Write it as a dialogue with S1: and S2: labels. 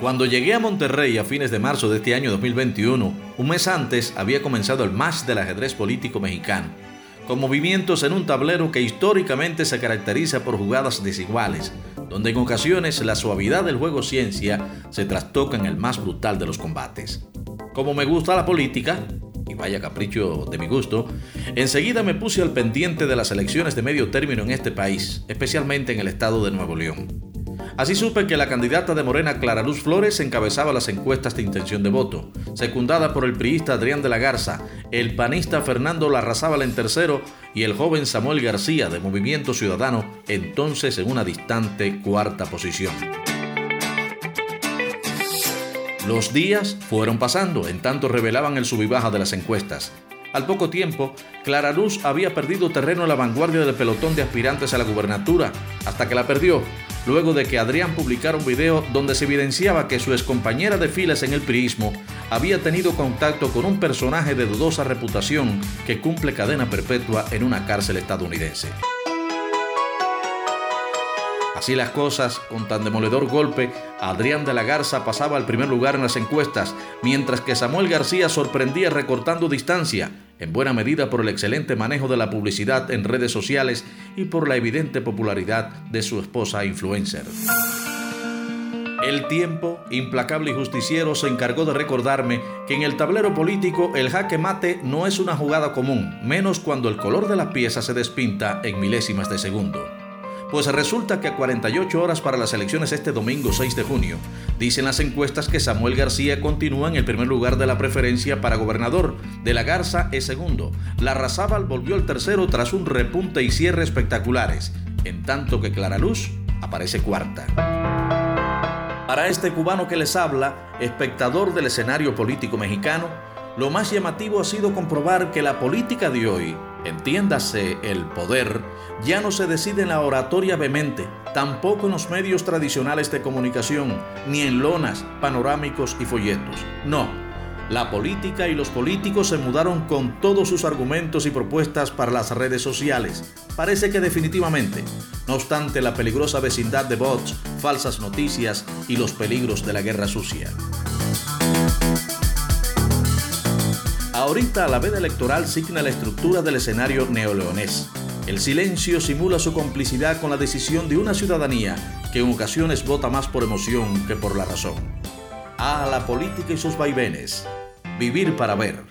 S1: Cuando llegué a Monterrey a fines de marzo de este año 2021, un mes antes había comenzado el match del ajedrez político mexicano, con movimientos en un tablero que históricamente se caracteriza por jugadas desiguales, donde en ocasiones la suavidad del juego ciencia se trastoca en el más brutal de los combates. Como me gusta la política, y vaya capricho de mi gusto, enseguida me puse al pendiente de las elecciones de medio término en este país, especialmente en el estado de Nuevo León. Así supe que la candidata de Morena Clara Luz Flores encabezaba las encuestas de intención de voto, secundada por el priista Adrián de la Garza, el panista Fernando Larrazábal en tercero y el joven Samuel García de Movimiento Ciudadano, entonces en una distante cuarta posición. Los días fueron pasando, en tanto revelaban el sub de las encuestas. Al poco tiempo, Clara Luz había perdido terreno en la vanguardia del pelotón de aspirantes a la gubernatura, hasta que la perdió, luego de que Adrián publicara un video donde se evidenciaba que su excompañera de filas en el priismo había tenido contacto con un personaje de dudosa reputación que cumple cadena perpetua en una cárcel estadounidense. Así las cosas, con tan demoledor golpe, Adrián de la Garza pasaba al primer lugar en las encuestas, mientras que Samuel García sorprendía recortando distancia, en buena medida por el excelente manejo de la publicidad en redes sociales y por la evidente popularidad de su esposa influencer. El tiempo, implacable y justiciero, se encargó de recordarme que en el tablero político el jaque mate no es una jugada común, menos cuando el color de la pieza se despinta en milésimas de segundo. Pues resulta que a 48 horas para las elecciones este domingo 6 de junio, dicen las encuestas que Samuel García continúa en el primer lugar de la preferencia para gobernador, De la Garza es segundo, La Razábal volvió al tercero tras un repunte y cierre espectaculares, en tanto que Clara Luz aparece cuarta. Para este cubano que les habla, espectador del escenario político mexicano, lo más llamativo ha sido comprobar que la política de hoy, entiéndase el poder, ya no se decide en la oratoria vehemente, tampoco en los medios tradicionales de comunicación, ni en lonas, panorámicos y folletos. No, la política y los políticos se mudaron con todos sus argumentos y propuestas para las redes sociales. Parece que definitivamente, no obstante la peligrosa vecindad de bots, falsas noticias y los peligros de la guerra sucia. Ahorita la veda electoral signa la estructura del escenario neoleonés. El silencio simula su complicidad con la decisión de una ciudadanía que en ocasiones vota más por emoción que por la razón. A la política y sus vaivenes. Vivir para ver.